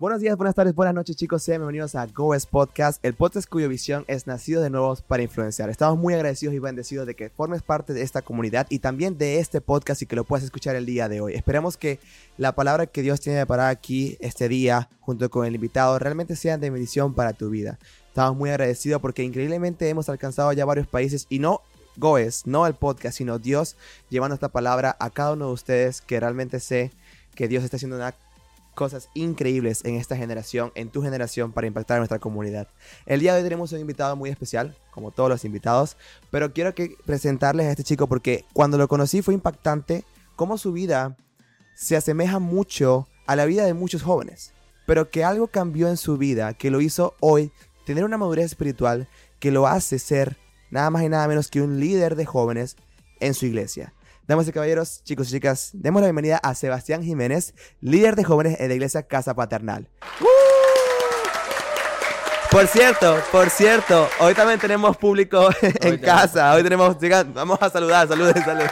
Buenos días, buenas tardes, buenas noches chicos, sean bienvenidos a GoES Podcast, el podcast cuya visión es nacido de nuevos para influenciar. Estamos muy agradecidos y bendecidos de que formes parte de esta comunidad y también de este podcast y que lo puedas escuchar el día de hoy. Esperemos que la palabra que Dios tiene para aquí este día junto con el invitado realmente sean de bendición para tu vida. Estamos muy agradecidos porque increíblemente hemos alcanzado ya varios países y no Goes, no el podcast, sino Dios llevando esta palabra a cada uno de ustedes que realmente sé que Dios está haciendo una cosas increíbles en esta generación, en tu generación, para impactar a nuestra comunidad. El día de hoy tenemos un invitado muy especial, como todos los invitados, pero quiero que presentarles a este chico porque cuando lo conocí fue impactante cómo su vida se asemeja mucho a la vida de muchos jóvenes, pero que algo cambió en su vida que lo hizo hoy tener una madurez espiritual que lo hace ser nada más y nada menos que un líder de jóvenes en su iglesia. Damas y caballeros, chicos y chicas, demos la bienvenida a Sebastián Jiménez, líder de jóvenes en la iglesia Casa Paternal. Por cierto, por cierto, hoy también tenemos público en casa. Hoy tenemos, vamos a saludar, saludos, saludos.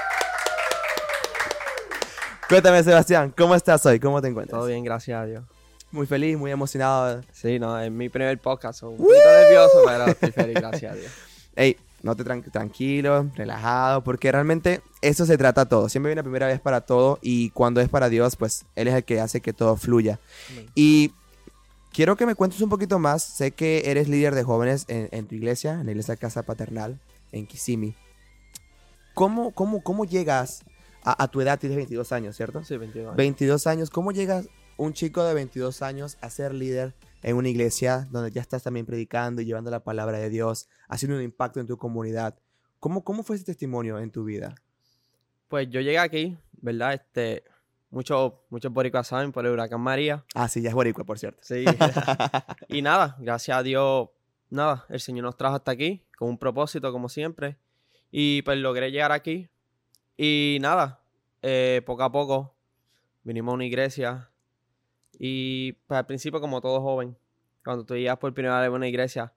Cuéntame, Sebastián, ¿cómo estás hoy? ¿Cómo te encuentras? Todo bien, gracias a Dios. Muy feliz, muy emocionado. Sí, no, es mi primer podcast. un poquito nervioso, pero estoy feliz, gracias a Dios. Ey, no te tranquilo, relajado, porque realmente eso se trata todo. Siempre hay una primera vez para todo y cuando es para Dios, pues Él es el que hace que todo fluya. Y quiero que me cuentes un poquito más. Sé que eres líder de jóvenes en, tu iglesia, en la iglesia Casa Paternal, en Kissimmee. ¿Cómo, cómo, cómo llegas a, a, tu edad? Tienes 22 años, ¿cierto? Sí, 22 años. 22 años. ¿Cómo llegas un chico de 22 años a ser líder en una iglesia donde ya estás también predicando y llevando la palabra de Dios, haciendo un impacto en tu comunidad. ¿Cómo, cómo fue ese testimonio en tu vida? Pues yo llegué aquí, ¿verdad? Este, muchos muchos boricuas saben por el huracán María. Ah, sí, ya es boricua, por cierto. Sí. y nada, gracias a Dios, nada, el Señor nos trajo hasta aquí con un propósito, como siempre. Y pues logré llegar aquí. Y nada, eh, poco a poco vinimos a una iglesia, y pues al principio, como todo joven, cuando tú llegas por primera vez a una iglesia,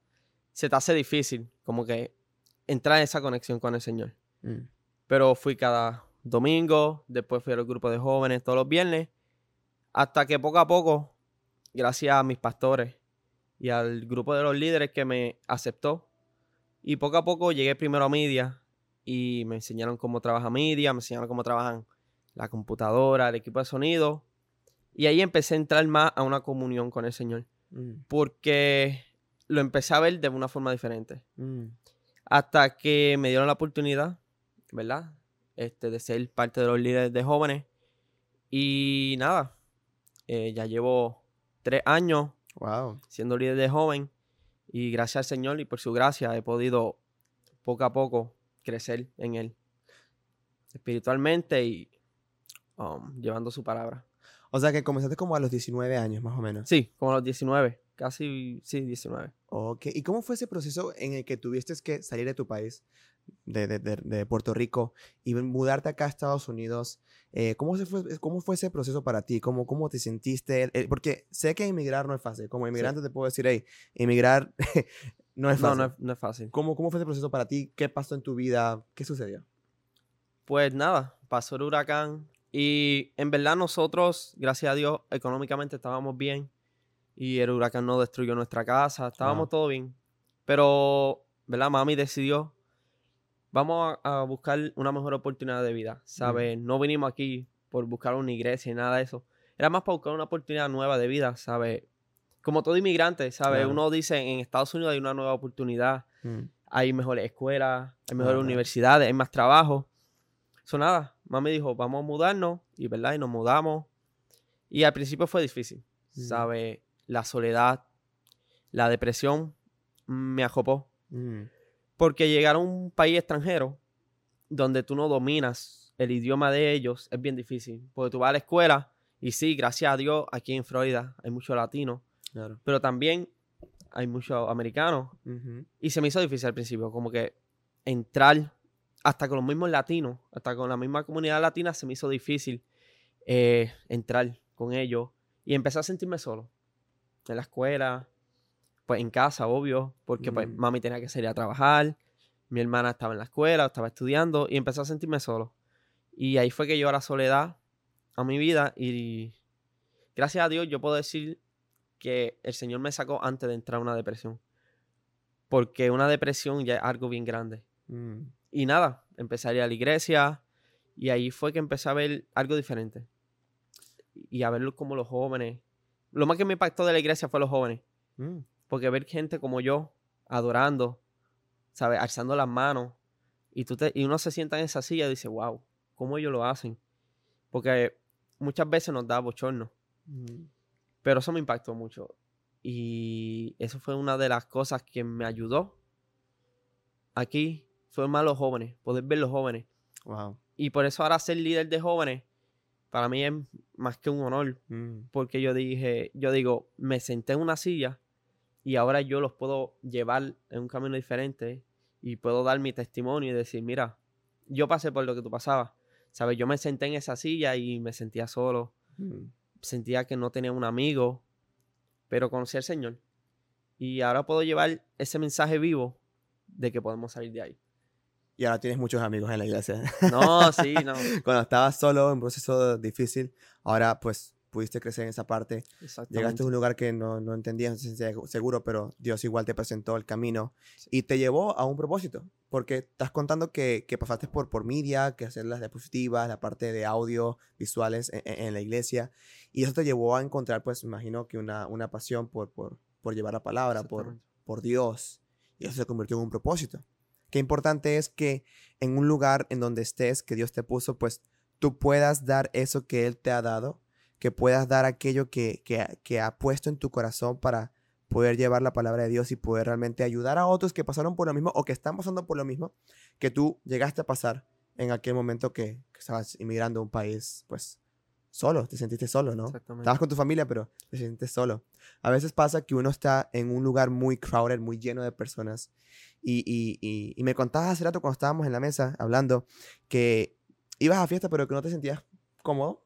se te hace difícil como que entrar en esa conexión con el Señor. Mm. Pero fui cada domingo, después fui a los grupos de jóvenes todos los viernes, hasta que poco a poco, gracias a mis pastores y al grupo de los líderes que me aceptó, y poco a poco llegué primero a media y me enseñaron cómo trabaja media, me enseñaron cómo trabajan la computadora, el equipo de sonido, y ahí empecé a entrar más a una comunión con el Señor. Mm. Porque lo empecé a ver de una forma diferente. Mm. Hasta que me dieron la oportunidad, ¿verdad? Este, de ser parte de los líderes de jóvenes. Y nada, eh, ya llevo tres años siendo líder de joven. Y gracias al Señor y por su gracia he podido poco a poco crecer en Él. Espiritualmente y um, llevando su palabra. O sea que comenzaste como a los 19 años, más o menos. Sí, como a los 19. Casi, sí, 19. Ok. ¿Y cómo fue ese proceso en el que tuviste que salir de tu país, de, de, de, Puerto Rico, y mudarte acá a Estados Unidos? Eh, ¿cómo, se fue, ¿Cómo fue ese proceso para ti? ¿Cómo, cómo te sentiste? Eh, porque sé que emigrar no es fácil. Como inmigrante te puedo decir, hey, emigrar no es fácil. No, no es, no es fácil. ¿Cómo, ¿Cómo fue ese proceso para ti? ¿Qué pasó en tu vida? ¿Qué sucedió? Pues nada, pasó el huracán, y en verdad nosotros, gracias a Dios, económicamente estábamos bien. Y el huracán no destruyó nuestra casa, estábamos todo bien. Pero, ¿verdad? Mami decidió, vamos a, buscar una mejor oportunidad de vida, ¿sabes? No vinimos aquí por buscar una iglesia y nada de eso. Era más para buscar una oportunidad nueva de vida, ¿sabes? Como todo inmigrante, ¿sabes? Uno dice, en Estados Unidos hay una nueva oportunidad, mm. hay mejores escuelas, hay mejores universidades, hay más trabajo. Eso nada, mami dijo, vamos a mudarnos, y verdad, y nos mudamos. Y al principio fue difícil, ¿sabes? ¿sabe? La soledad, la depresión me ajopó. Mm. Porque llegar a un país extranjero donde tú no dominas el idioma de ellos es bien difícil. Porque tú vas a la escuela y sí, gracias a Dios, aquí en Florida hay muchos latinos. Pero también hay muchos americanos. Y se me hizo difícil al principio, como que entrar hasta con los mismos latinos, hasta con la misma comunidad latina se me hizo difícil eh, entrar con ellos y empecé a sentirme solo. En la escuela, pues en casa, obvio, porque pues mami tenía que salir a trabajar, mi hermana estaba en la escuela, estaba estudiando y empecé a sentirme solo. Y ahí fue que yo a la soledad a mi vida y gracias a Dios yo puedo decir que el Señor me sacó antes de entrar a una depresión. Porque una depresión ya es algo bien grande. Mm. Y nada, empecé a ir a la iglesia y ahí fue que empecé a ver algo diferente. Y a verlo como los jóvenes. Lo más que me impactó de la iglesia fue los jóvenes. Mm. Porque ver gente como yo adorando, ¿sabes? Alzando las manos. Y, tú te, y uno se sienta en esa silla y dice, wow, ¿cómo ellos lo hacen? Porque muchas veces nos da bochorno. Mm. Pero eso me impactó mucho. Y eso fue una de las cosas que me ayudó aquí. Fue más los jóvenes, poder ver los jóvenes. Wow. Y por eso ahora ser líder de jóvenes, para mí es más que un honor. Mm. Porque yo dije, yo digo, me senté en una silla y ahora yo los puedo llevar en un camino diferente y puedo dar mi testimonio y decir, mira, yo pasé por lo que tú pasabas. ¿Sabes? Yo me senté en esa silla y me sentía solo. Mm. Sentía que no tenía un amigo, pero conocí al Señor. Y ahora puedo llevar ese mensaje vivo de que podemos salir de ahí. Y ahora tienes muchos amigos en la iglesia. No, sí, no. Cuando estabas solo, en un proceso difícil, ahora pues pudiste crecer en esa parte. Llegaste a un lugar que no, no entendías, seguro, pero Dios igual te presentó el camino y te llevó a un propósito. Porque estás contando que, que pasaste por, por media, que hacer las diapositivas, la parte de audio, visuales en, en- en la iglesia. Y eso te llevó a encontrar, pues, imagino que una, una pasión por, por, por llevar la palabra, por, por Dios. Y eso se convirtió en un propósito. Qué importante es que en un lugar en donde estés, que Dios te puso, pues tú puedas dar eso que Él te ha dado, que puedas dar aquello que, que, que ha puesto en tu corazón para poder llevar la palabra de Dios y poder realmente ayudar a otros que pasaron por lo mismo o que están pasando por lo mismo que tú llegaste a pasar en aquel momento que, que estabas inmigrando a un país, pues solo, te sentiste solo, ¿no? Exactamente. Estabas con tu familia, pero te sientes solo. A veces pasa que uno está en un lugar muy crowded, muy lleno de personas. Y, y, y, y me contabas hace rato cuando estábamos en la mesa hablando que ibas a fiesta, pero que no te sentías cómodo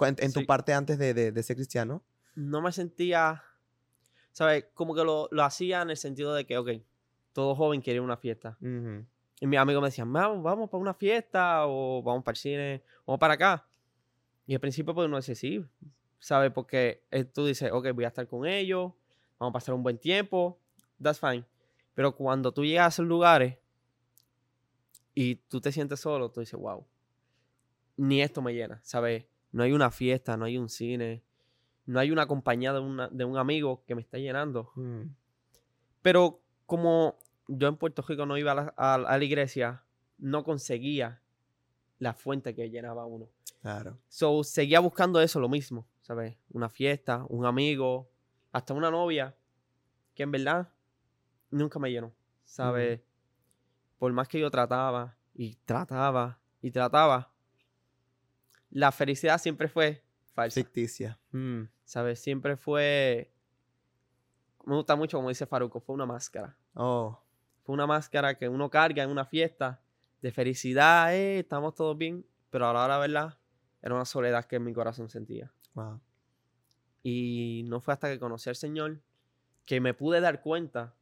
en, en tu Sí. parte antes de, de- de ser cristiano. no me sentía, ¿sabes? Como que lo, lo hacía en el sentido de que, ok, todo joven quiere una fiesta. Ujú. Y mis amigos me decían, vamos, vamos para una fiesta o vamos para el cine, vamos para acá. Y al principio pues uno dice, sí, ¿sabes? Porque eh, tú dices, ok, voy a estar con ellos, vamos a pasar un buen tiempo, that's fine. Pero cuando tú llegas a esos lugares y tú te sientes solo, tú dices, wow, ni esto me llena, ¿sabes? No hay una fiesta, no hay un cine, no hay una compañía de, una- de un amigo que me está llenando. Mm. Pero como yo en Puerto Rico no iba a la, a- a la iglesia, no conseguía la fuente que llenaba uno. Claro. So, seguía buscando eso, lo mismo, ¿sabes? Una fiesta, un amigo, hasta una novia, que en verdad nunca me llenó, ¿sabes? Por más que yo trataba y trataba y trataba, la felicidad siempre fue falsa, Ficticia. Mm. ¿sabes? Siempre fue... Me gusta mucho, como dice Faruco, fue una máscara. Oh. Fue una máscara que uno carga en una fiesta de felicidad, eh, estamos todos bien, pero a la verdad era una soledad que en mi corazón sentía. Wow. Y no fue hasta que conocí al Señor que me pude dar cuenta,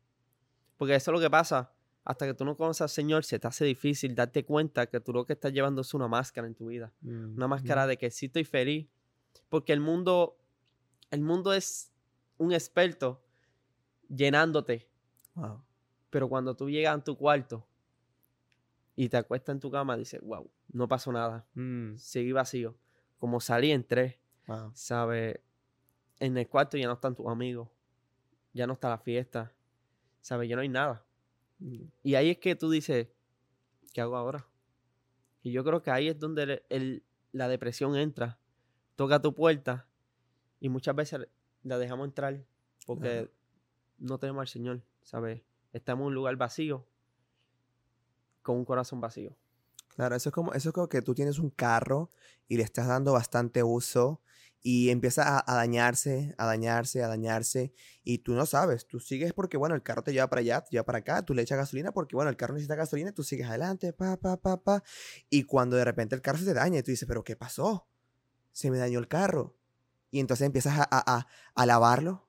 porque eso es lo que pasa, hasta que tú no conoces al Señor se te hace difícil darte cuenta que tú lo que estás llevando es una máscara en tu vida, Mm. una máscara de que sí estoy feliz, porque el mundo, el mundo es un experto llenándote Wow. Pero cuando tú llegas a tu cuarto y te acuestas en tu cama, dices, wow, no pasó nada. Mm. Seguí vacío. Como salí, entré, Wow. ¿sabes? En el cuarto ya no están tus amigos. Ya no está la fiesta. ¿Sabes? Ya no hay nada. Y ahí es que tú dices, ¿qué hago ahora? Y yo creo que ahí es donde el- el- la depresión entra. Toca tu puerta y muchas veces la dejamos entrar porque Ajá. no tenemos al Señor, ¿sabes? Estamos en un lugar vacío con un corazón vacío. Claro, eso es como, eso es como que tú tienes un carro y le estás dando bastante uso y empieza a, dañarse, a dañarse, a dañarse y tú no sabes, tú sigues porque, bueno, el carro te lleva para allá, te lleva para acá, tú le echas gasolina porque, bueno, el carro necesita gasolina, tú sigues adelante, pa, pa, pa, pa, y cuando de repente el carro se te daña tú dices, pero ¿qué pasó? Se me dañó el carro. Y entonces empiezas a, a, a- a lavarlo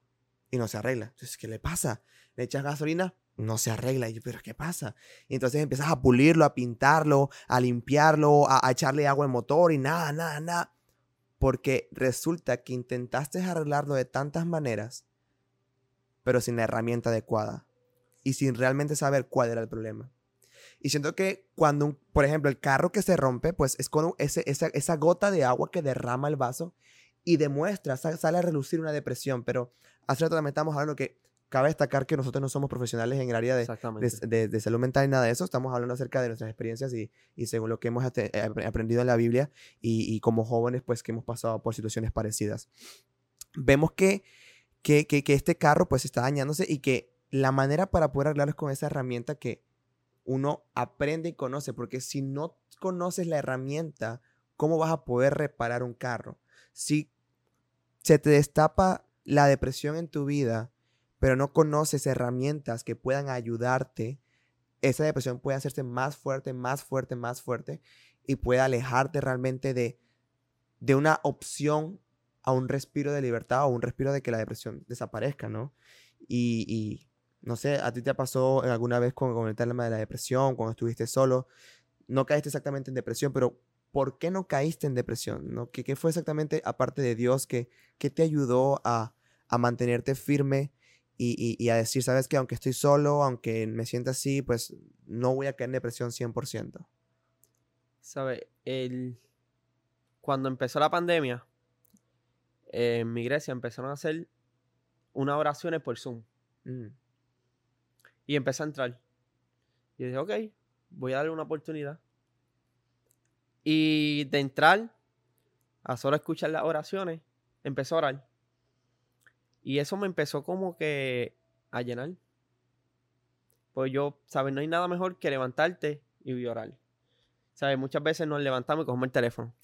y no se arregla. Entonces, ¿qué le pasa? Le echas gasolina, no se arregla. Y yo, pero ¿qué pasa? Y entonces empiezas a pulirlo, a pintarlo, a limpiarlo, a, a echarle agua al motor y nada, nada, nada. Porque resulta que intentaste arreglarlo de tantas maneras pero sin la herramienta adecuada y sin realmente saber cuál era el problema. Y siento que cuando, por ejemplo, el carro que se rompe, pues es con esa, gota de agua que derrama el vaso y demuestra, sale a relucir una depresión. Pero hace rato también estamos hablando que cabe destacar que nosotros no somos profesionales en el área de, de, de, salud mental y nada de eso. Estamos hablando acerca de nuestras experiencias y, y según lo que hemos eh, aprendido en la Biblia y, y, como jóvenes, pues que hemos pasado por situaciones parecidas. Vemos que, que, que, que este carro pues está dañándose y que la manera para poder arreglarlo es con esa herramienta que uno aprende y conoce, porque si no conoces la herramienta, ¿cómo vas a poder reparar un carro? Si se te destapa la depresión en tu vida, pero no conoces herramientas que puedan ayudarte, esa depresión puede hacerse más fuerte, más fuerte, más fuerte y puede alejarte realmente de, de una opción a un respiro de libertad o un respiro de que la depresión desaparezca, ¿no? Y, no sé, a ti te pasó alguna vez con, el tema de la depresión, cuando estuviste solo, no caíste exactamente en depresión, pero ¿por qué no caíste en depresión? ¿no? ¿Qué, qué fue exactamente, aparte de Dios, que, que te ayudó a, a mantenerte firme y, y, a decir, sabes que aunque estoy solo, aunque me sienta así, pues no voy a caer en depresión 100%? ¿Sabes? El... Cuando empezó la pandemia, en mi iglesia empezaron a hacer unas oraciones por Zoom. Mm. Y empecé a entrar. Y dije, ok, voy a darle una oportunidad. Y de entrar a solo escuchar las oraciones, empecé a orar. Y eso me empezó como que a llenar. Pues yo, ¿sabes? No hay nada mejor que levantarte y orar. ¿Sabes? Muchas veces nos levantamos y cogemos el teléfono.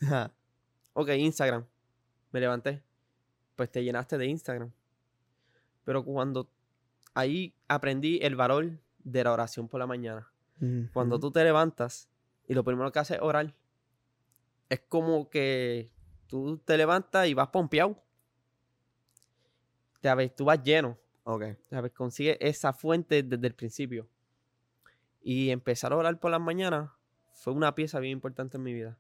ok, Instagram. Me levanté. Pues te llenaste de Instagram. Pero cuando ahí aprendí el valor de la oración por la mañana. Cuando tú te levantas y lo primero que haces es orar, es como que tú te levantas y vas pompeado. ¿Sabes? Tú vas lleno. Ok. ¿Sabes? Consigue esa fuente desde el principio. Y empezar a orar por las mañanas fue una pieza bien importante en mi vida.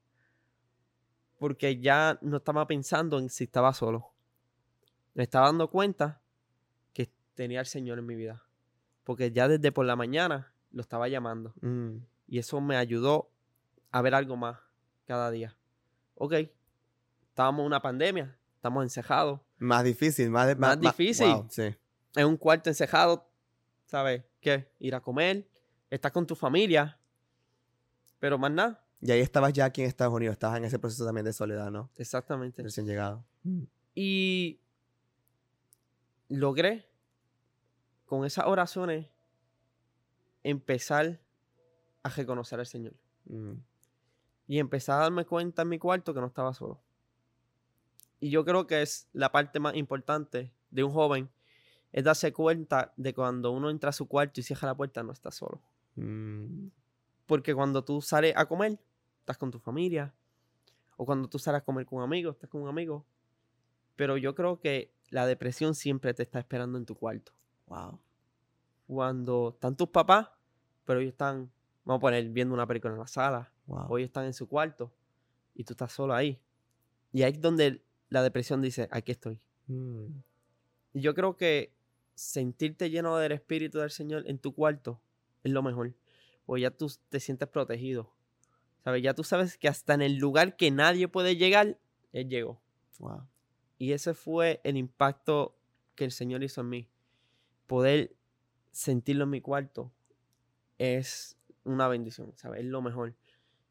Porque ya no estaba pensando en si estaba solo. Me estaba dando cuenta tenía al Señor en mi vida. Porque ya desde por la mañana lo estaba llamando. Mm. Y eso me ayudó a ver algo más cada día. Ok, estábamos en una pandemia, estamos encejados. Más difícil, más, más, difícil. En un cuarto encejado, ¿sabes? ¿Qué? Ir a comer, estar con tu familia, pero más nada. Y ahí estabas ya aquí en Estados Unidos, estabas en ese proceso también de soledad, ¿no? Exactamente. Recién llegado. Y logré con esas oraciones empezar a reconocer al Señor. Mm. Y empezar a darme cuenta en mi cuarto que no estaba solo. Y yo creo que es la parte más importante de un joven, es darse cuenta de cuando uno entra a su cuarto y cierra la puerta, no está solo. Mm. Porque cuando tú sales a comer, estás con tu familia. O cuando tú sales a comer con un amigo, estás con un amigo. Pero yo creo que la depresión siempre te está esperando en tu cuarto. Wow. Cuando están tus papás, pero ellos están, vamos a poner, viendo una película en la sala, o ellos están en su cuarto y tú estás solo ahí. Y ahí es donde la depresión dice, aquí estoy. Mm. Y yo creo que sentirte lleno del Espíritu del Señor en tu cuarto es lo mejor. Porque ya tú te sientes protegido. ¿Sabes? Ya tú sabes que hasta en el lugar que nadie puede llegar, Él llegó. Y ese fue el impacto que el Señor hizo en mí poder sentirlo en mi cuarto es una bendición, ¿sabes? Es lo mejor.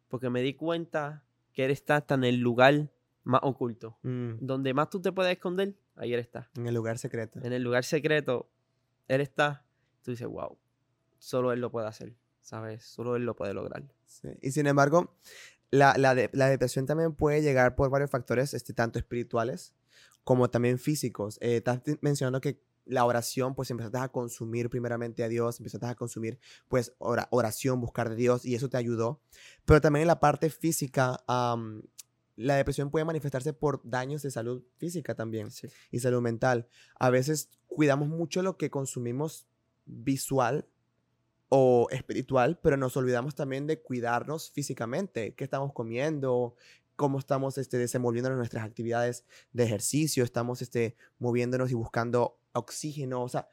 Porque me di cuenta que él está hasta en el lugar más oculto. Mm. Donde más tú te puedes esconder, ahí él está. En el lugar secreto. En el lugar secreto, él está. Tú dices, wow, solo él lo puede hacer, ¿sabes? Solo él lo puede lograr. Y sin embargo, la, la, la, depresión también puede llegar por varios factores, este, tanto espirituales como también físicos. Eh, estás mencionando que la oración, pues empezaste a consumir primeramente a Dios, empezaste a consumir pues oración, buscar de Dios y eso te ayudó. Pero también en la parte física, la depresión puede manifestarse por daños de salud física también y salud mental. A veces cuidamos mucho lo que consumimos visual o espiritual, pero nos olvidamos también de cuidarnos físicamente, qué estamos comiendo, cómo estamos este, desenvolviéndonos en nuestras actividades de ejercicio, estamos este, moviéndonos y buscando oxígeno, o sea,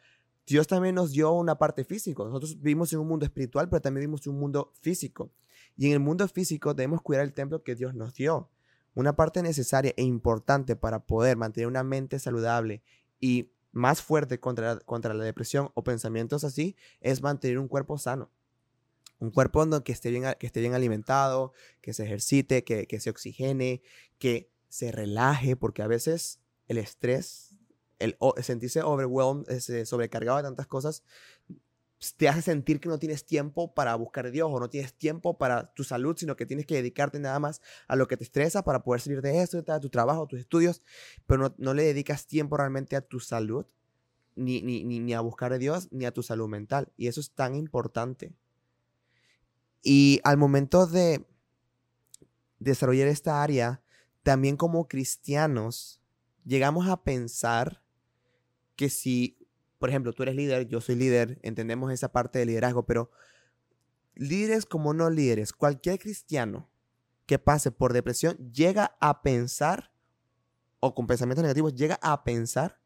Dios también nos dio una parte física. Nosotros vivimos en un mundo espiritual, pero también vivimos en un mundo físico. Y en el mundo físico debemos cuidar el templo que Dios nos dio. Una parte necesaria e importante para poder mantener una mente saludable y más fuerte contra, contra la depresión o pensamientos así es mantener un cuerpo sano. Un cuerpo que esté bien, que esté bien alimentado, que se ejercite, que, que se oxigene, que se relaje, porque a veces el estrés, el sentirse overwhelmed, ese, sobrecargado de tantas cosas, te hace sentir que no tienes tiempo para buscar a Dios o no tienes tiempo para tu salud, sino que tienes que dedicarte nada más a lo que te estresa para poder salir de esto, de tu trabajo, tus estudios, pero no, le dedicas tiempo realmente a tu salud, ni, ni, ni, a buscar a Dios, ni a tu salud mental. Y eso es tan importante. Y al momento de desarrollar esta área, también como cristianos, llegamos a pensar que si por ejemplo, tú eres líder, yo soy líder, entendemos esa parte de liderazgo, pero líderes como no líderes, cualquier cristiano que pase por depresión llega a pensar, o con pensamientos negativos, llega a pensar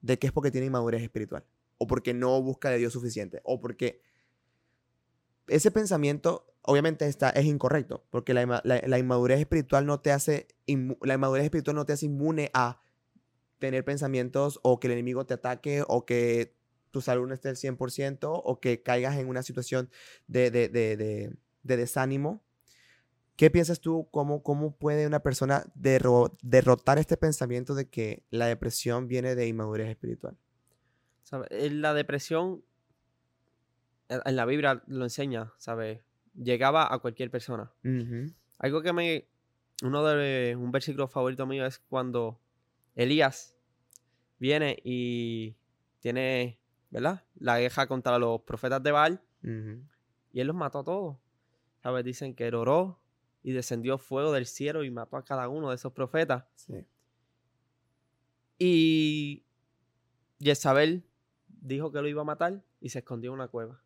de que es porque tiene inmadurez espiritual, o porque no busca de Dios suficiente, o porque ese pensamiento obviamente está, es incorrecto, porque la, la inmadurez espiritual no te hace, la inmadurez espiritual no te hace inmune a tener pensamientos o que el enemigo te ataque o que tu salud no esté al 100% o que caigas en una situación de, de, desánimo. ¿Qué piensas tú? ¿Cómo, cómo puede una persona derrotar este pensamiento de que la depresión viene de inmadurez espiritual? Eh, la depresión, en la Biblia lo enseña, ¿sabes? Llegaba a cualquier persona. Algo que me... Uno de un versículo favorito mío es cuando Elías viene y tiene, ¿verdad? La guerra contra los profetas de Baal. Y él los mató a todos. ¿Sabes? Dicen que él oró y descendió fuego del cielo y mató a cada uno de esos profetas. Sí. Y Jezabel dijo que lo iba a matar y se escondió en una cueva.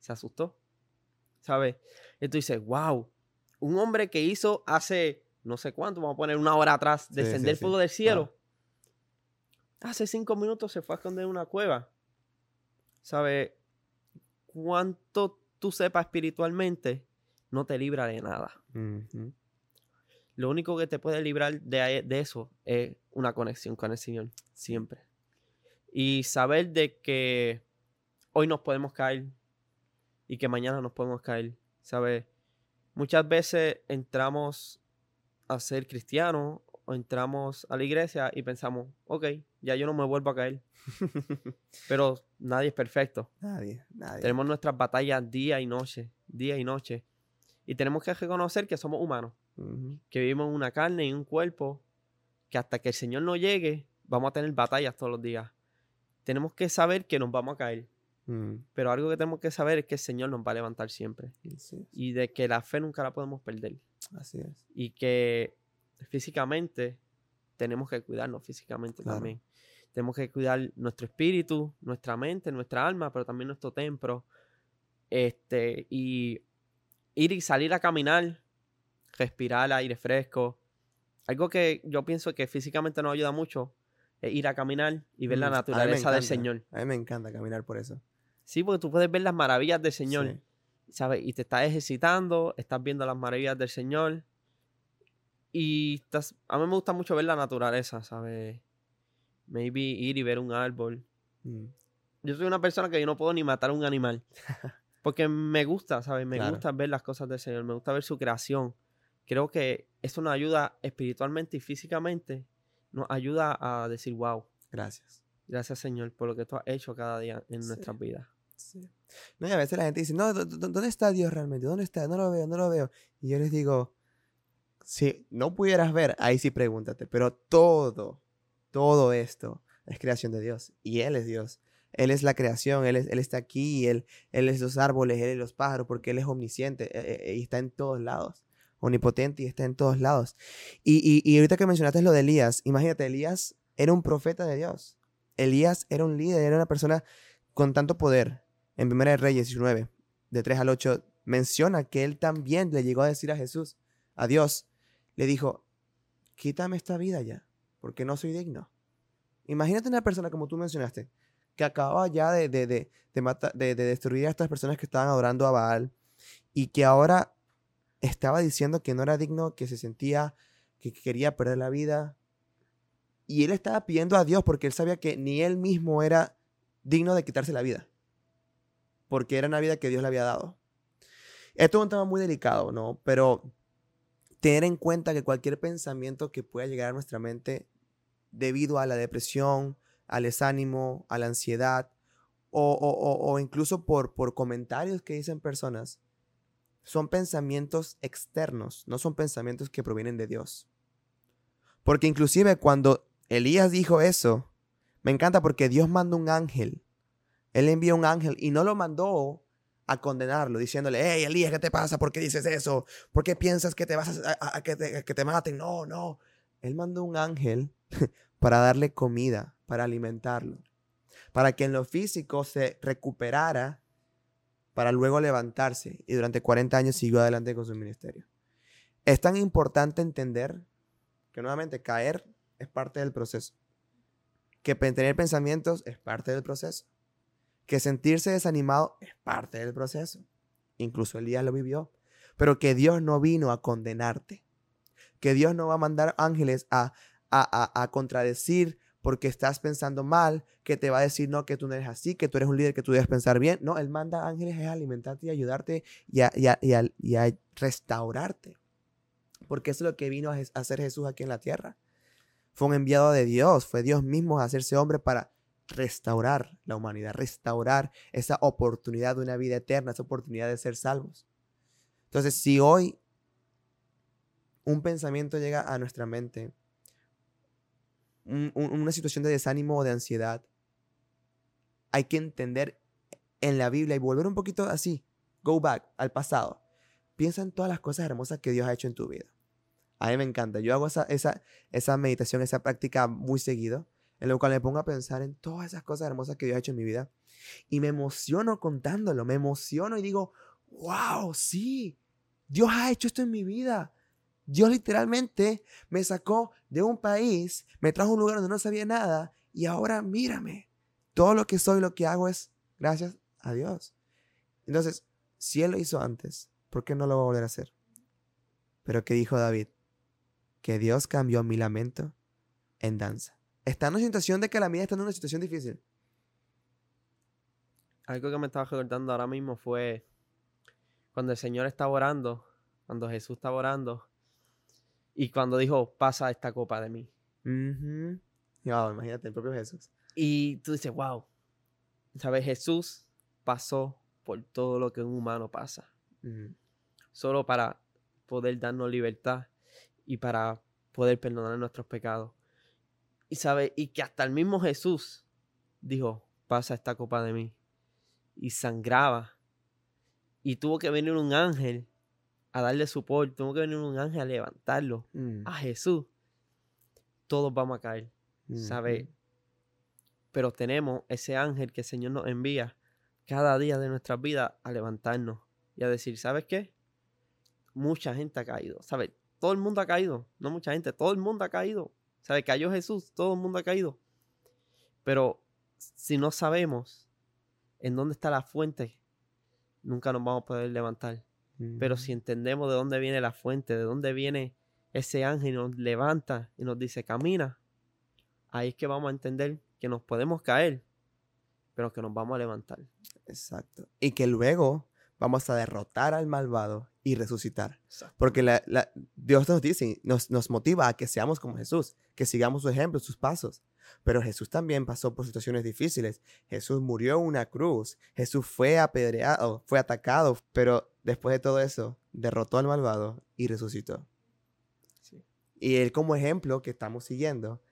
Se asustó. ¿Sabes? Entonces dices, wow, un hombre que hizo hace no sé cuánto, vamos a poner una hora atrás, descender fuego del cielo hace cinco minutos se fue a esconder en una cueva. ¿Sabe? Cuánto tú sepas espiritualmente no te libra de nada. Lo único que te puede librar de, de, eso es una conexión con el Señor, siempre. Y saber de que hoy nos podemos caer y que mañana nos podemos caer. ¿Sabes? Muchas veces entramos a ser cristianos o entramos a la iglesia y pensamos, ok, ya yo no me vuelvo a caer. Pero nadie es perfecto. Nadie, nadie. Tenemos nuestras batallas día y noche, día y noche. Y tenemos que reconocer que somos humanos, que vivimos en una carne y un cuerpo, que hasta que el Señor no llegue, vamos a tener batallas todos los días. Tenemos que saber que nos vamos a caer. Pero algo que tenemos que saber es que el Señor nos va a levantar siempre. Y de que la fe nunca la podemos perder. Así es. Y que físicamente, tenemos que cuidarnos físicamente también. Tenemos que cuidar nuestro espíritu, nuestra mente, nuestra alma, pero también nuestro templo. Este, y ir y salir a caminar, respirar aire fresco. Algo que yo pienso que físicamente nos ayuda mucho es ir a caminar y ver la mm, naturaleza del Señor. A mí me encanta caminar por eso. Sí, porque tú puedes ver las maravillas del Señor, ¿sabes? Y te estás ejercitando, estás viendo las maravillas del Señor. Y a mí me gusta mucho ver la naturaleza, ¿sabes? Maybe ir y ver un árbol. Mm. Yo soy una persona que yo no puedo ni matar a un animal. Porque me gusta, ¿sabes? Me gusta ver las cosas del Señor, me gusta ver su creación. Creo que eso nos ayuda espiritualmente y físicamente. Nos ayuda a decir, wow. Gracias. Gracias, Señor, por lo que tú has hecho cada día en nuestras vidas. Sí. No, y a veces la gente dice, no, ¿dónde está Dios realmente? ¿Dónde está? No lo veo, no lo veo. Y yo les digo, si no pudieras ver, ahí sí pregúntate, pero todo, todo esto es creación de Dios y Él es Dios. Él es la creación, Él, él está aquí, él, él es los árboles, Él es los pájaros, porque Él es omnisciente eh, eh, y está en todos lados, omnipotente y está en todos lados. Y, y, ahorita que mencionaste lo de Elías, imagínate, Elías era un profeta de Dios. Elías era un líder, era una persona con tanto poder. En Primera de Reyes 19, de 3 al 8, menciona que él también le llegó a decir a Jesús, a Dios, le dijo, quítame esta vida ya, porque no soy digno. Imagínate una persona como tú mencionaste, que acababa ya de, de, de, de, destruir a estas personas que estaban adorando a Baal y que ahora estaba diciendo que no era digno, que se sentía que quería perder la vida. Y él estaba pidiendo a Dios porque él sabía que ni él mismo era digno de quitarse la vida. Porque era una vida que Dios le había dado. Esto es un tema muy delicado, ¿no? Pero tener en cuenta que cualquier pensamiento que pueda llegar a nuestra mente debido a la depresión, al desánimo, a la ansiedad o, incluso por, por comentarios que dicen personas, son pensamientos externos, no son pensamientos que provienen de Dios. Porque inclusive cuando Elías dijo eso, me encanta porque Dios mandó un ángel. Él envió un ángel y no lo mandó a condenarlo, diciéndole, hey Elías, ¿qué te pasa? ¿Por qué dices eso? ¿Por qué piensas que te vas a, que, te, que te maten? No, no. Él mandó un ángel para darle comida, para alimentarlo, para que en lo físico se recuperara, para luego levantarse y durante 40 años siguió adelante con su ministerio. Es tan importante entender que nuevamente caer es parte del proceso, que tener pensamientos es parte del proceso, que sentirse desanimado es parte del proceso. Incluso Elías lo vivió, pero que Dios no vino a condenarte, que Dios no va a mandar ángeles a a, contradecir porque estás pensando mal, que te va a decir no, que tú no eres así, que tú eres un líder, que tú debes pensar bien. No, Él manda ángeles a alimentarte y ayudarte y a, y a, restaurarte. Porque eso es lo que vino a hacer Jesús aquí en la tierra. Fue un enviado de Dios, fue Dios mismo a hacerse hombre para restaurar la humanidad, restaurar esa oportunidad de una vida eterna, esa oportunidad de ser salvos. Entonces, si hoy un pensamiento llega a nuestra mente, una situación de desánimo o de ansiedad, hay que entender en la Biblia y volver un poquito así, go back al pasado. Piensa en todas las cosas hermosas que Dios ha hecho en tu vida. A mí me encanta. Yo hago esa, esa, esa meditación, esa práctica muy seguido, en lo cual me pongo a pensar en todas esas cosas hermosas que Dios ha hecho en mi vida. Y me emociono contándolo, me emociono y digo, wow, sí, Dios ha hecho esto en mi vida. Dios literalmente me sacó de un país, me trajo a un lugar donde no sabía nada y ahora mírame. Todo lo que soy, lo que hago es gracias a Dios. Entonces, si Él lo hizo antes, ¿por qué no lo va a volver a hacer? Pero ¿qué dijo David? Que Dios cambió mi lamento en danza. Está en una situación de que la mía está en una situación difícil. Algo que me estaba recordando ahora mismo fue cuando el Señor estaba orando, cuando Jesús estaba orando, y cuando dijo, pasa esta copa de mí. imagínate, el propio Jesús. Y tú dices, wow, ¿sabes? Jesús pasó por todo lo que un humano pasa. Solo para poder darnos libertad y para poder perdonar nuestros pecados. Y sabe, y que hasta el mismo Jesús dijo, pasa esta copa de mí. Y sangraba. Y tuvo que venir un ángel a darle soporte, tengo que venir un ángel a levantarlo, mm. a Jesús, todos vamos a caer, ¿sabes? Pero tenemos ese ángel que el Señor nos envía cada día de nuestras vidas a levantarnos y a decir, ¿sabes qué? Mucha gente ha caído, ¿sabes? Todo el mundo ha caído, no mucha gente, todo el mundo ha caído, ¿sabes? Cayó Jesús, todo el mundo ha caído. Pero si no sabemos en dónde está la fuente, nunca nos vamos a poder levantar. Pero si entendemos de dónde viene la fuente, de dónde viene ese ángel y nos levanta y nos dice camina, ahí es que vamos a entender que nos podemos caer, pero que nos vamos a levantar. Exacto. Y que luego vamos a derrotar al malvado y resucitar. Porque Dios nos dice, nos, nos motiva a que seamos como Jesús, que sigamos su ejemplo, sus pasos. Pero Jesús también pasó por situaciones difíciles. Jesús murió en una cruz. Jesús fue apedreado, fue atacado, pero después de todo eso, derrotó al malvado y resucitó. Y él como ejemplo que estamos siguiendo,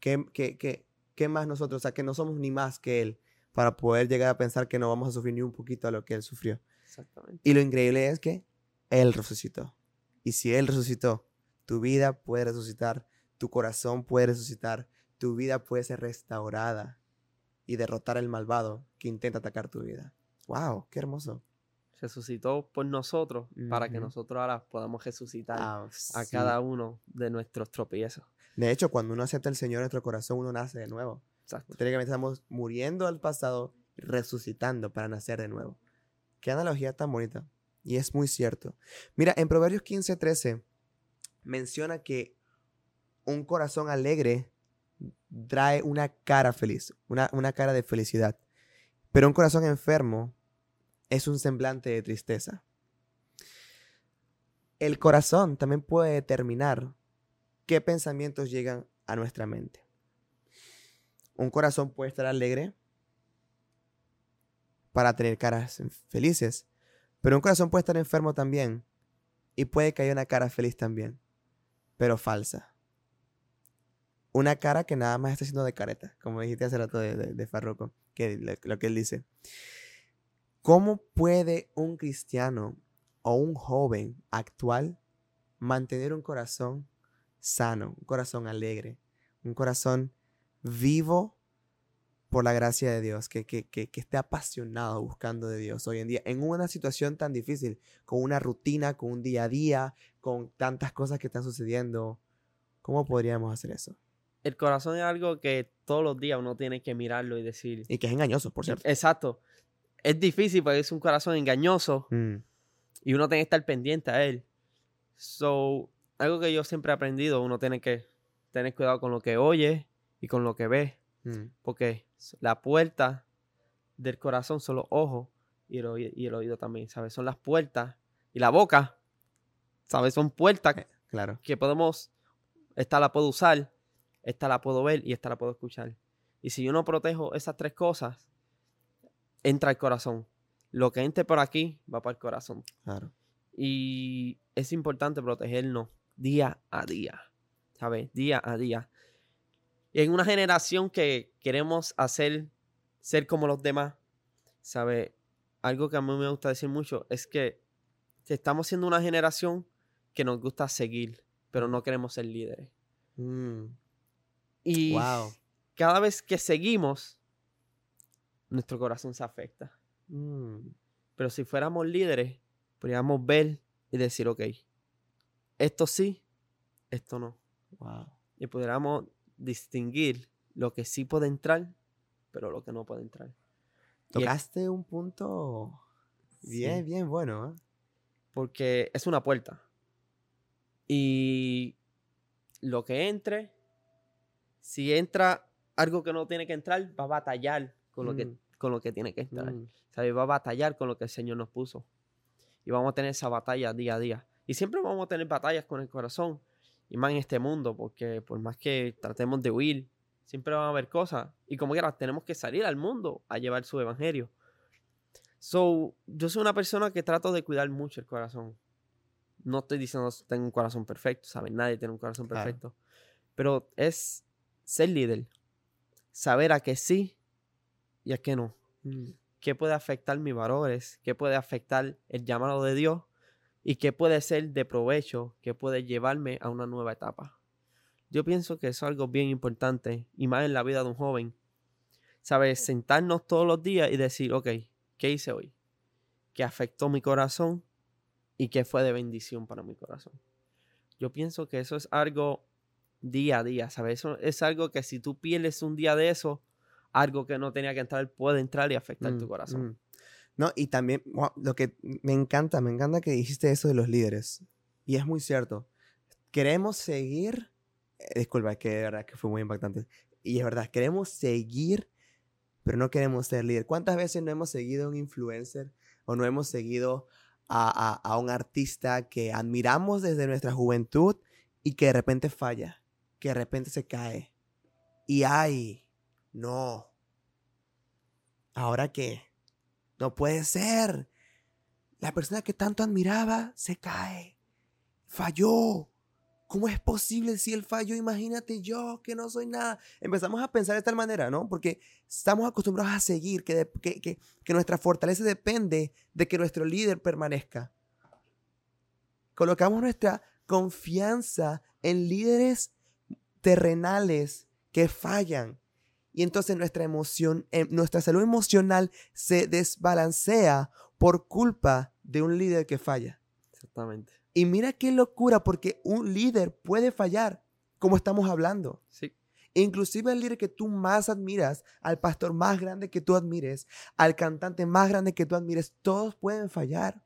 ¿qué, qué, qué, más nosotros? O sea, que no somos ni más que él para poder llegar a pensar que no vamos a sufrir ni un poquito a lo que él sufrió. Exactamente. Y lo increíble es que él resucitó. Y si él resucitó, tu vida puede resucitar, tu corazón puede resucitar, tu vida puede ser restaurada y derrotar al malvado que intenta atacar tu vida. ¡Wow! ¡Qué hermoso! Resucitó por nosotros para que nosotros ahora podamos resucitar ah, a cada uno de nuestros tropiezos. De hecho, cuando uno acepta al Señor en nuestro corazón, uno nace de nuevo. Exacto. Técnicamente estamos muriendo al pasado, resucitando para nacer de nuevo. Qué analogía tan bonita. Y es muy cierto. Mira, en Proverbios 15, 13 menciona que un corazón alegre trae una cara feliz, una, una cara de felicidad. Pero un corazón enfermo es un semblante de tristeza. El corazón también puede determinar qué pensamientos llegan a nuestra mente. Un corazón puede estar alegre para tener caras felices, pero un corazón puede estar enfermo también y puede que haya una cara feliz también, pero falsa una cara que nada más está haciendo de careta, como dijiste hace rato de, de, Farroco, que lo, que él dice. ¿Cómo puede un cristiano o un joven actual mantener un corazón sano, un corazón alegre, un corazón vivo por la gracia de Dios, que, que, que, que, esté apasionado buscando de Dios hoy en día, en una situación tan difícil, con una rutina, con un día a día, con tantas cosas que están sucediendo? ¿Cómo podríamos hacer eso? el corazón es algo que todos los días uno tiene que mirarlo y decir. Y que es engañoso, por cierto. Exacto. Es difícil porque es un corazón engañoso mm. y uno tiene que estar pendiente a él. So, algo que yo siempre he aprendido, uno tiene que tener cuidado con lo que oye y con lo que ve. Mm. Porque la puerta del corazón son los ojos y el, oído, y el oído también, ¿sabes? Son las puertas y la boca, ¿sabes? Son puertas eh, claro. que podemos, esta la puedo usar esta la puedo ver y esta la puedo escuchar. Y si yo no protejo esas tres cosas, entra al corazón. Lo que entre por aquí va para el corazón. Claro. Y es importante protegernos día a día. ¿Sabes? Día a día. Y en una generación que queremos hacer ser como los demás, ¿sabes? Algo que a mí me gusta decir mucho es que estamos siendo una generación que nos gusta seguir, pero no queremos ser líderes. Mm. Y cada vez que seguimos, nuestro corazón se afecta. Mm. Pero si fuéramos líderes, podríamos ver y decir, ok, esto sí, esto no. Y podríamos distinguir lo que sí puede entrar, pero lo que no puede entrar. Tocaste un punto bien, bien bueno. ¿eh? Porque es una puerta. Y lo que entre si entra algo que no tiene que entrar, va a batallar con lo, que, mm. con lo que tiene que entrar. Mm. Va a batallar con lo que el Señor nos puso. Y vamos a tener esa batalla día a día. Y siempre vamos a tener batallas con el corazón. Y más en este mundo, porque por más que tratemos de huir, siempre van a haber cosas. Y como quiera, tenemos que salir al mundo a llevar su evangelio. So, yo soy una persona que trato de cuidar mucho el corazón. No estoy diciendo que tengo un corazón perfecto, ¿saben? Nadie tiene un corazón perfecto. Pero es ser líder, saber a qué sí y a qué no. Mm. ¿Qué puede afectar mis valores? ¿Qué puede afectar el llamado de Dios? ¿Y qué puede ser de provecho? ¿Qué puede llevarme a una nueva etapa? Yo pienso que eso es algo bien importante y más en la vida de un joven. ¿Sabes? Sentarnos todos los días y decir, ok, ¿qué hice hoy? ¿Qué afectó mi corazón? ¿Y qué fue de bendición para mi corazón? Yo pienso que eso es algo día a día, ¿sabes? Eso es algo que si tú pierdes un día de eso, algo que no tenía que entrar puede entrar y afectar tu mm, corazón. Mm. No, y también lo que me encanta, me encanta que dijiste eso de los líderes. Y es muy cierto. Queremos seguir, eh, disculpa, que de verdad que fue muy impactante. Y es verdad, queremos seguir, pero no queremos ser líder. ¿Cuántas veces no hemos seguido a un influencer o no hemos seguido a, a un artista que admiramos desde nuestra juventud y que de repente falla? que de repente se cae. Y ay, no. ¿Ahora qué? No puede ser. La persona que tanto admiraba se cae. Falló. ¿Cómo es posible si él falló? Imagínate yo que no soy nada. Empezamos a pensar de tal manera, ¿no? Porque estamos acostumbrados a seguir, que, que, que, que nuestra fortaleza depende de que nuestro líder permanezca. Colocamos nuestra confianza en líderes terrenales que fallan. Y entonces nuestra emoción, em, nuestra salud emocional se desbalancea por culpa de un líder que falla. Exactamente. Y mira qué locura, porque un líder puede fallar, como estamos hablando. Sí. Inclusive el líder que tú más admiras, al pastor más grande que tú admires, al cantante más grande que tú admires, todos pueden fallar.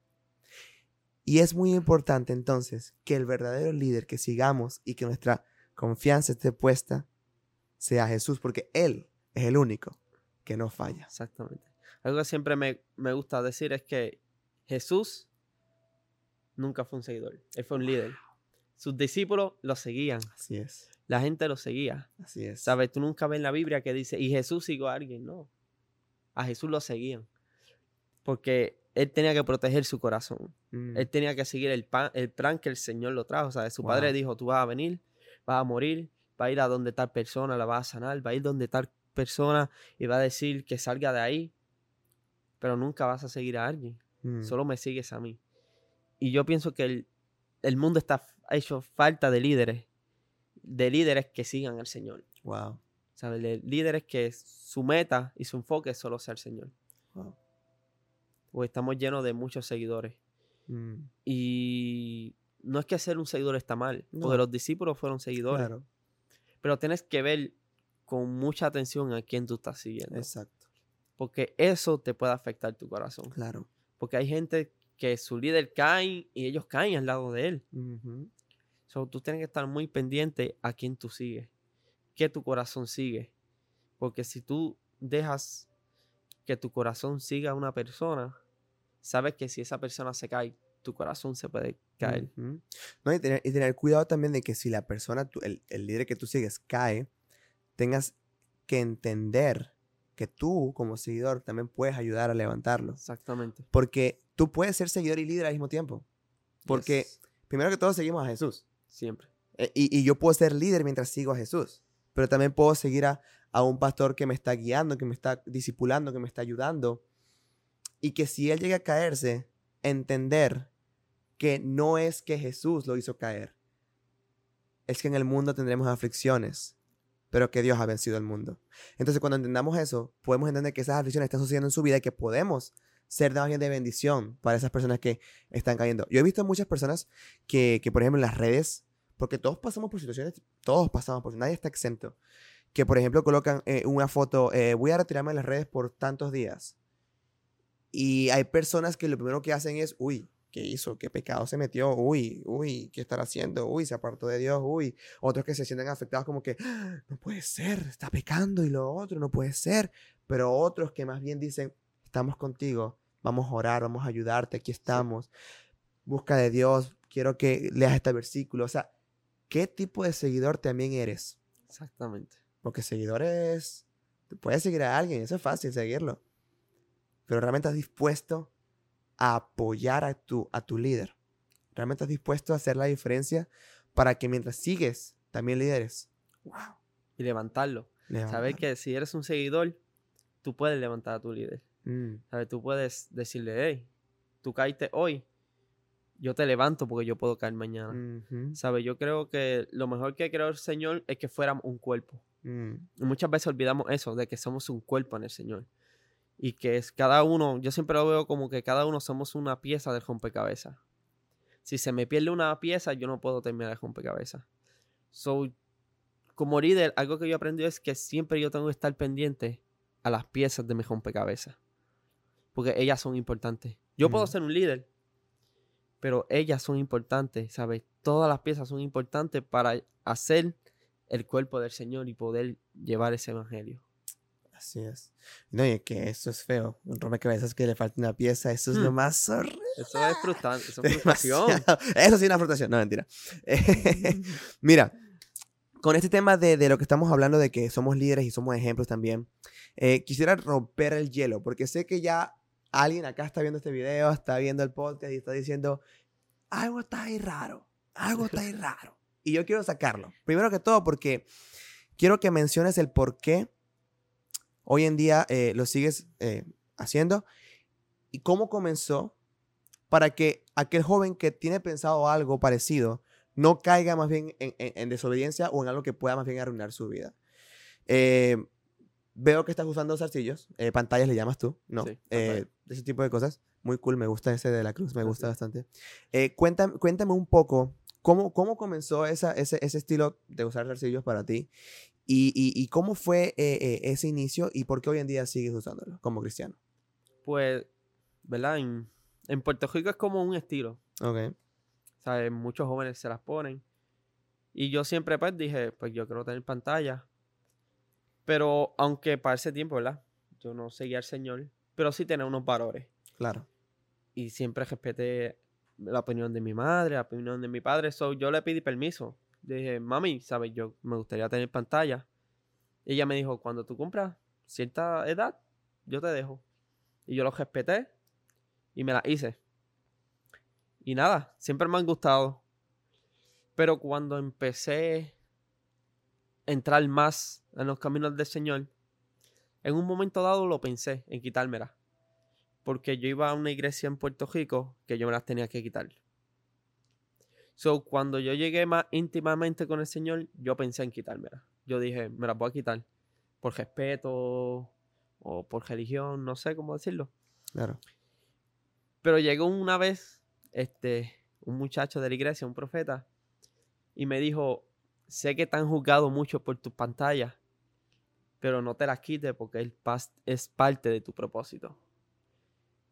Y es muy importante entonces que el verdadero líder que sigamos y que nuestra confianza esté puesta sea Jesús, porque Él es el único que no falla. Exactamente. Algo que siempre me, me gusta decir es que Jesús nunca fue un seguidor, Él fue un líder. Sus discípulos lo seguían. Así es. La gente lo seguía. Así es. ¿Sabes? Tú nunca ves en la Biblia que dice, y Jesús siguió a alguien. No. A Jesús lo seguían. Porque él tenía que proteger su corazón. Mm, Él tenía que seguir el, pan- el plan que el Señor lo trajo. ¿sabes? Su padre dijo, tú vas a venir, vas a morir, va a ir a donde tal persona, la vas a sanar, va a ir donde tal persona y va a decir que salga de ahí. Pero nunca vas a seguir a alguien. mm, Solo me sigues a mí. Y yo pienso que el, el mundo está f- hecho falta de líderes. De líderes que sigan al Señor. Wow. ¿Sabes? De líderes que su meta y su enfoque es solo ser Señor. wow. Porque estamos llenos de muchos seguidores. Mm, Y no es que ser un seguidor está mal. No. Porque los discípulos fueron seguidores. claro. Pero tienes que ver con mucha atención a quién tú estás siguiendo. Exacto. Porque eso te puede afectar tu corazón. Claro. Porque hay gente que su líder cae y ellos caen al lado de él. Ujú, So, tú tienes que estar muy pendiente a quién tú sigues, qué tu corazón sigue. Porque si tú dejas que tu corazón siga a una persona, sabes que si esa persona se cae, tu corazón se puede caer. No, y tener, y tener cuidado también de que si la persona, tú- el, el líder que tú sigues cae, tengas que entender que tú como seguidor también puedes ayudar a levantarlo. Exactamente. Porque tú puedes ser seguidor y líder al mismo tiempo. Porque Yes. primero que todo seguimos a Jesús. Siempre. Eh, Y, y yo puedo ser líder mientras sigo a Jesús. Pero también puedo seguir a, a un pastor que me está guiando, que me está discipulando, que me está ayudando. Y que si él llega a caerse, entender que no es que Jesús lo hizo caer. Es que en el mundo tendremos aflicciones, pero que Dios ha vencido el mundo. Entonces cuando entendamos eso, podemos entender que esas aflicciones están sucediendo en su vida y que podemos ser alguien de bendición para esas personas que están cayendo. Yo he visto muchas personas que, que, por ejemplo, en las redes, porque todos pasamos por situaciones, todos pasamos por, nadie está exento, que, por ejemplo, colocan eh, una foto, eh, voy a retirarme de las redes por tantos días. Y hay personas que lo primero que hacen es, uy, ¿qué hizo? ¿Qué pecado se metió? Uy, uy, ¿qué estará haciendo? Uy, se apartó de Dios, uy. Otros que se sienten afectados como que, "Ah, no puede ser, está pecando y lo otro, no puede ser. Pero otros que más bien dicen, estamos contigo, vamos a orar, vamos a ayudarte, aquí estamos. Busca de Dios, quiero que leas este versículo. O sea, ¿qué tipo de seguidor también eres? Exactamente. Porque seguidores, puedes seguir a alguien, eso es fácil seguirlo. Pero realmente estás dispuesto a apoyar a tu, a tu líder. Realmente estás dispuesto a hacer la diferencia para que mientras sigues, también lideres. Wow. Y levantarlo. Saber que si eres un seguidor, tú puedes levantar a tu líder. Mm, ¿Sabes? Tú puedes decirle, hey, tú caíste hoy, yo te levanto porque yo puedo caer mañana. ¿Sabes? Yo creo que lo mejor que creó el Señor es que fuéramos un cuerpo. mm, Y muchas veces olvidamos eso, de que somos un cuerpo en el Señor. Y que es cada uno, yo siempre lo veo como que cada uno somos una pieza del rompecabezas. Si se me pierde una pieza, yo no puedo terminar el rompecabezas. So, como líder, algo que yo he aprendido es que siempre yo tengo que estar pendiente a las piezas de mi rompecabezas. Porque ellas son importantes. Yo puedo ser un líder, pero ellas son importantes, ¿sabes? Todas las piezas son importantes para hacer el cuerpo del Señor y poder llevar ese evangelio. Así es. No, y es que eso es feo. Un rompecabezas que le falta una pieza, eso es lo Hmm. más horrible. Eso es frustrante, eso es frustración. Eso sí, una frustración. No, mentira. Eh, Mira, con este tema de, de lo que estamos hablando, de que somos líderes y somos ejemplos también, eh, quisiera romper el hielo, porque sé que ya alguien acá está viendo este video, está viendo el podcast y está diciendo, algo está ahí raro, algo está ahí raro. Y yo quiero sacarlo. Primero que todo, porque quiero que menciones el por qué hoy en día eh, lo sigues eh, haciendo y cómo comenzó para que aquel joven que tiene pensado algo parecido no caiga más bien en, en- en desobediencia o en algo que pueda más bien arruinar su vida. Eh, veo que estás usando zarcillos, pantallas le llamas tú, ¿no? Sí, ese tipo de cosas. Muy cool, me gusta ese de la cruz, me gusta bastante. Cuéntame, cuéntame un poco, ¿cómo, cómo comenzó esa, ese, ese estilo de usar zarcillos para ti? ¿Y, cómo fue eh, eh, ese inicio y por qué hoy en día sigues usándolo como cristiano? Pues, ¿verdad? En, en Puerto Rico es como un estilo. Ok. ¿Sabes? Muchos jóvenes se las ponen. Y yo siempre pues dije, pues yo quiero tener pantalla. Pero aunque para ese tiempo, ¿verdad? Yo no seguía al Señor, pero sí tenía unos valores. Claro. Y siempre respeté la opinión de mi madre, la opinión de mi padre. So, yo le pedí permiso. Dije, mami, ¿sabes? Yo me gustaría tener pantalla. Ella me dijo, cuando tú compras cierta edad, yo te dejo. Y yo lo respeté y me la hice. Y nada, siempre me han gustado. Pero cuando empecé a entrar más en los caminos del Señor, en un momento dado lo pensé en quitármela porque yo iba a una iglesia en Puerto Rico que yo me las tenía que quitar. So, cuando yo llegué más íntimamente con el Señor, yo pensé en quitármela. Yo dije, me las voy a quitar por respeto o por religión, no sé cómo decirlo. Claro. Pero llegó una vez este, un muchacho de la iglesia, un profeta, y me dijo, sé que te han juzgado mucho por tus pantallas, pero no te las quites porque el es parte de tu propósito.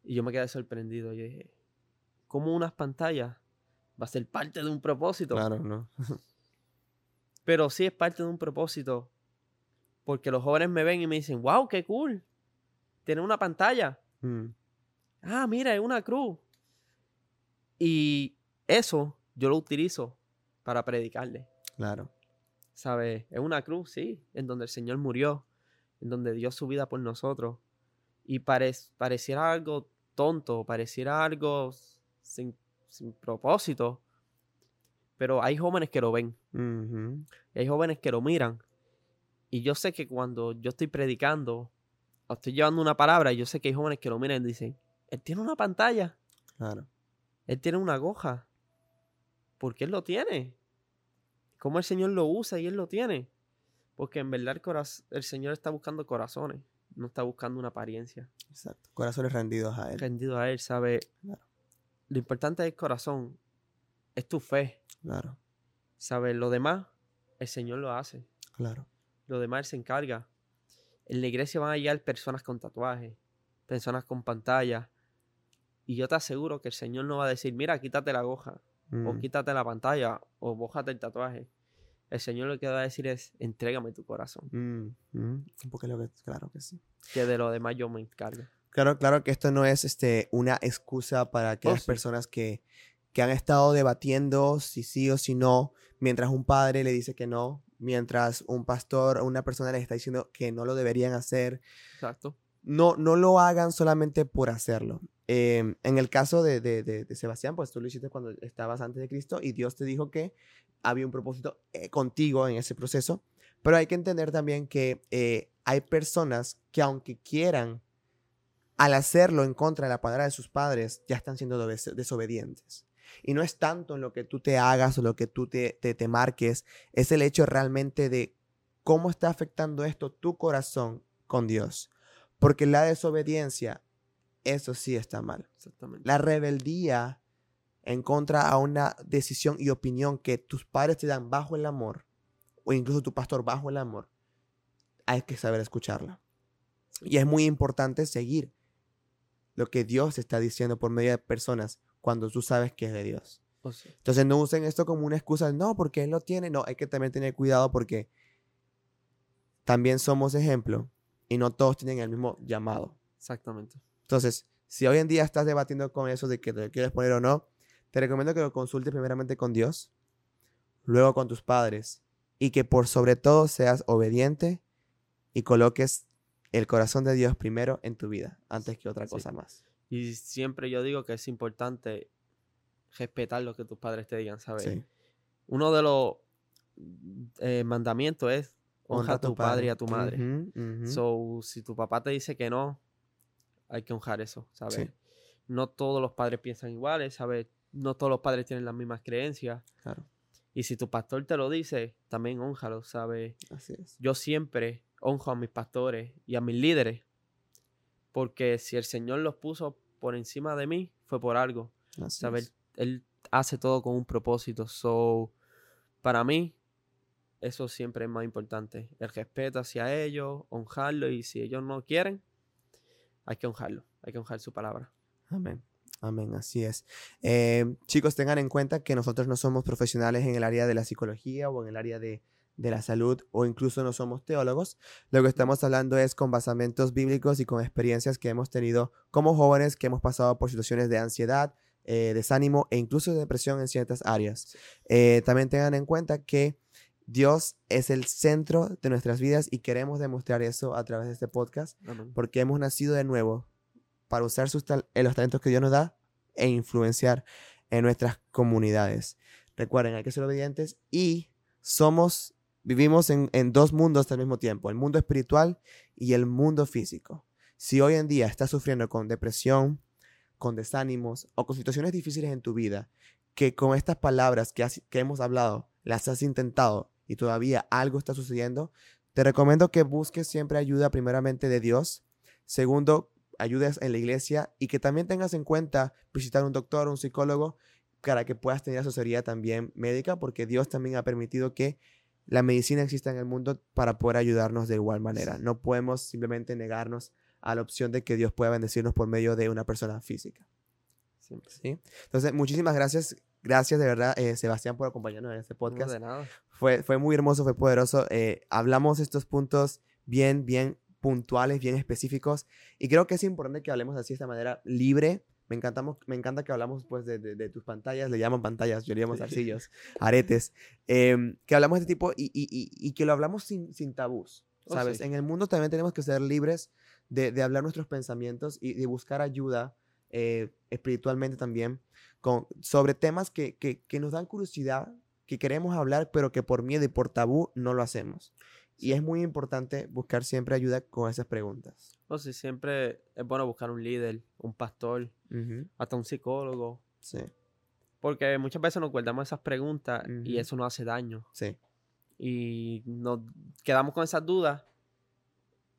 Y yo me quedé sorprendido. Yo dije, ¿cómo unas pantallas va a ser parte de un propósito? Claro, no. Pero sí es parte de un propósito. Porque los jóvenes me ven y me dicen, wow, qué cool. Tiene una pantalla. Mm. Ah, mira, es una cruz. Y eso yo lo utilizo para predicarle. Claro. ¿Sabes? Es una cruz, sí, en donde el Señor murió, en donde dio su vida por nosotros. Y pareciera algo tonto, pareciera algo sin, propósito. Pero hay jóvenes que lo ven. hay jóvenes que lo miran. Y yo sé que cuando yo estoy predicando, o estoy llevando una palabra, yo sé que hay jóvenes que lo miran y dicen, él tiene una pantalla. Claro. Él tiene una goja. ¿Por qué él lo tiene? ¿Cómo el Señor lo usa y él lo tiene? Porque en verdad el, el Señor está buscando corazones no está buscando una apariencia. Exacto. Corazones rendidos a Él. Rendidos a Él, ¿sabe? Lo importante del corazón es tu fe. Claro. ¿Sabes? Lo demás, el Señor lo hace. Claro. Lo demás Él se encarga. En la iglesia van a llegar personas con tatuajes, personas con pantalla. Y yo te aseguro que el Señor no va a decir, mira, quítate la goja, o mm. quítate la pantalla, o bójate el tatuaje el Señor lo que va a decir es, entrégame tu corazón. Mm, mm, porque lo que, claro que sí. Que de lo demás yo me encargo. Claro, claro que esto no es este, una excusa para aquellas oh, personas que, que han estado debatiendo si sí o si no, mientras un padre le dice que no, mientras un pastor o una persona les está diciendo que no lo deberían hacer. Exacto. No, no lo hagan solamente por hacerlo. Em, en el caso de, de, de, Sebastián, pues tú lo hiciste cuando estabas antes de Cristo y Dios te dijo que había un propósito eh, contigo en ese proceso, pero hay que entender también que eh, hay personas que aunque quieran, al hacerlo en contra de la palabra de sus padres, ya están siendo desobedientes. Y no es tanto en lo que tú te hagas o lo que tú te, te, te marques, es el hecho realmente de cómo está afectando esto tu corazón con Dios. Porque la desobediencia eso sí está mal. Exactamente. La rebeldía en contra a una decisión y opinión que tus padres te dan bajo el amor, o incluso tu pastor bajo el amor, hay que saber escucharla. Y es muy importante seguir lo que Dios está diciendo por medio de personas cuando tú sabes que es de Dios. Oh, Entonces no usen esto como una excusa, no, porque Él lo tiene. No, hay que también tener cuidado porque también somos ejemplo y no todos tienen el mismo llamado. Exactamente. Entonces, si hoy en día estás debatiendo con eso de que te quieres poner o no, te recomiendo que lo consultes primeramente con Dios, luego con tus padres y que por sobre todo seas obediente y coloques el corazón de Dios primero en tu vida antes que otra cosa más. Y siempre yo digo que es importante respetar lo que tus padres te digan, ¿sabes? Uno de los eh, mandamientos es honra a tu, padre. y a tu madre. So, si tu papá te dice que no, hay que honrar eso, ¿sabes? No todos los padres piensan iguales, ¿sabes? No todos los padres tienen las mismas creencias. Claro. Y si tu pastor te lo dice, también honralo, ¿sabes? Así es. Yo siempre honro a mis pastores y a mis líderes, porque si el Señor los puso por encima de mí, fue por algo. Él hace todo con un propósito. So, para mí, eso siempre es más importante. El respeto hacia ellos, honrarlo y si ellos no quieren, hay que honrarlo, hay que honrar su palabra. Amén. Amén, así es. Eh, chicos, tengan en cuenta que nosotros no somos profesionales en el área de la psicología o en el área de, de la salud o incluso no somos teólogos. Lo que estamos hablando es con basamentos bíblicos y con experiencias que hemos tenido como jóvenes que hemos pasado por situaciones de ansiedad, eh, desánimo e incluso de depresión en ciertas áreas. Eh, también tengan en cuenta que Dios es el centro de nuestras vidas y queremos demostrar eso a través de este podcast porque hemos nacido de nuevo para usar sus eh, los talentos que Dios nos da e influenciar en nuestras comunidades. Recuerden, hay que ser obedientes y somos, vivimos en, en dos mundos al mismo tiempo, el mundo espiritual y el mundo físico. Si hoy en día estás sufriendo con depresión, con desánimos o con situaciones difíciles en tu vida, que con estas palabras que, que hemos hablado las has intentado y todavía algo está sucediendo, te recomiendo que busques siempre ayuda primeramente de Dios. Segundo, ayudas en la iglesia y que también tengas en cuenta visitar un doctor un psicólogo para que puedas tener asesoría también médica, porque Dios también ha permitido que la medicina exista en el mundo para poder ayudarnos de igual manera. No podemos simplemente negarnos a la opción de que Dios pueda bendecirnos por medio de una persona física. ¿Sí? Entonces, muchísimas gracias. Gracias de verdad, eh, Sebastián, por acompañarnos en este podcast. de nada. Fue, fue muy hermoso, fue poderoso. Eh, hablamos estos puntos bien, bien puntuales, bien específicos. Y creo que es importante que hablemos así de esta manera libre. Me, encantamos, me encanta que hablamos pues de, de, tus pantallas, le llaman pantallas, yo le llamo arcillos, aretes, em, que hablamos de este tipo y, y, y, que lo hablamos sin, sin tabús, oh, ¿sabes? En el mundo también tenemos que ser libres de, de hablar nuestros pensamientos y de buscar ayuda eh, espiritualmente también con, sobre temas que, que, que nos dan curiosidad, que queremos hablar, pero que por miedo y por tabú no lo hacemos. Y es muy importante buscar siempre ayuda con esas preguntas. No, sí, siempre es bueno buscar un líder, un pastor, hasta un psicólogo. Sí. Porque muchas veces nos guardamos esas preguntas y eso nos hace daño. Sí. Y nos quedamos con esas dudas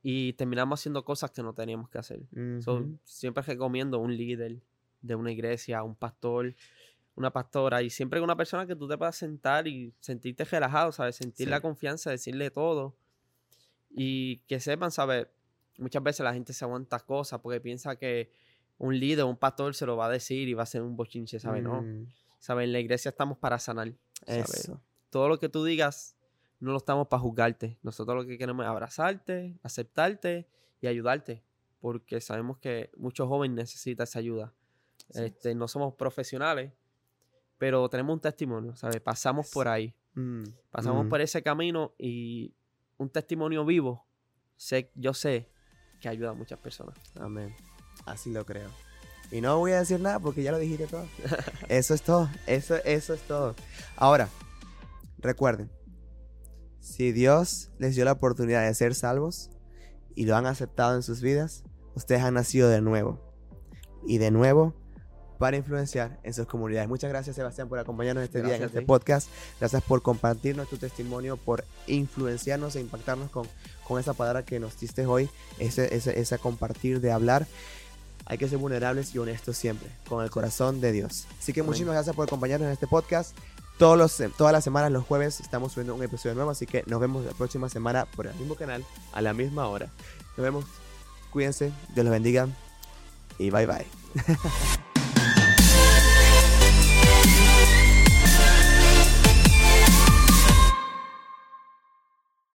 y terminamos haciendo cosas que no teníamos que hacer. siempre recomiendo un líder de una iglesia, un pastor, una pastora y siempre una persona que tú te puedas sentar y sentirte relajado, ¿sabes? Sentir la confianza, decirle todo y que sepan, ¿sabes? Muchas veces la gente se aguanta cosas porque piensa que un líder, un pastor se lo va a decir y va a ser un bochinche, ¿sabes? No. Mm. ¿Sabes? En la iglesia estamos para sanar. ¿sabes? Todo lo que tú digas no lo estamos para juzgarte. Nosotros lo que queremos es abrazarte, aceptarte y ayudarte. Porque sabemos que muchos jóvenes necesitan esa ayuda. Este, no somos profesionales, pero tenemos un testimonio, ¿sabes? Pasamos por ahí. Mm, Pasamos mm. por ese camino y un testimonio vivo, sé, yo sé que ayuda a muchas personas. Amén. Así lo creo. Y no voy a decir nada porque ya lo dijiste todo. eso es todo. Eso, eso es todo. Ahora, recuerden, si Dios les dio la oportunidad de ser salvos y lo han aceptado en sus vidas, ustedes han nacido de nuevo. Y de nuevo para influenciar en sus comunidades. Muchas gracias Sebastián por acompañarnos este día en este podcast. Gracias por compartirnos tu testimonio, por influenciarnos e impactarnos con, con esa palabra que nos diste hoy, ese, ese, ese compartir de hablar. Hay que ser vulnerables y honestos siempre, con el corazón de Dios. Así que muchísimas gracias por acompañarnos en este podcast. Todos los, todas las semanas, los jueves, estamos subiendo un episodio nuevo, así que nos vemos la próxima semana por el mismo canal, a la misma hora. Nos vemos, cuídense, Dios los bendiga y bye bye.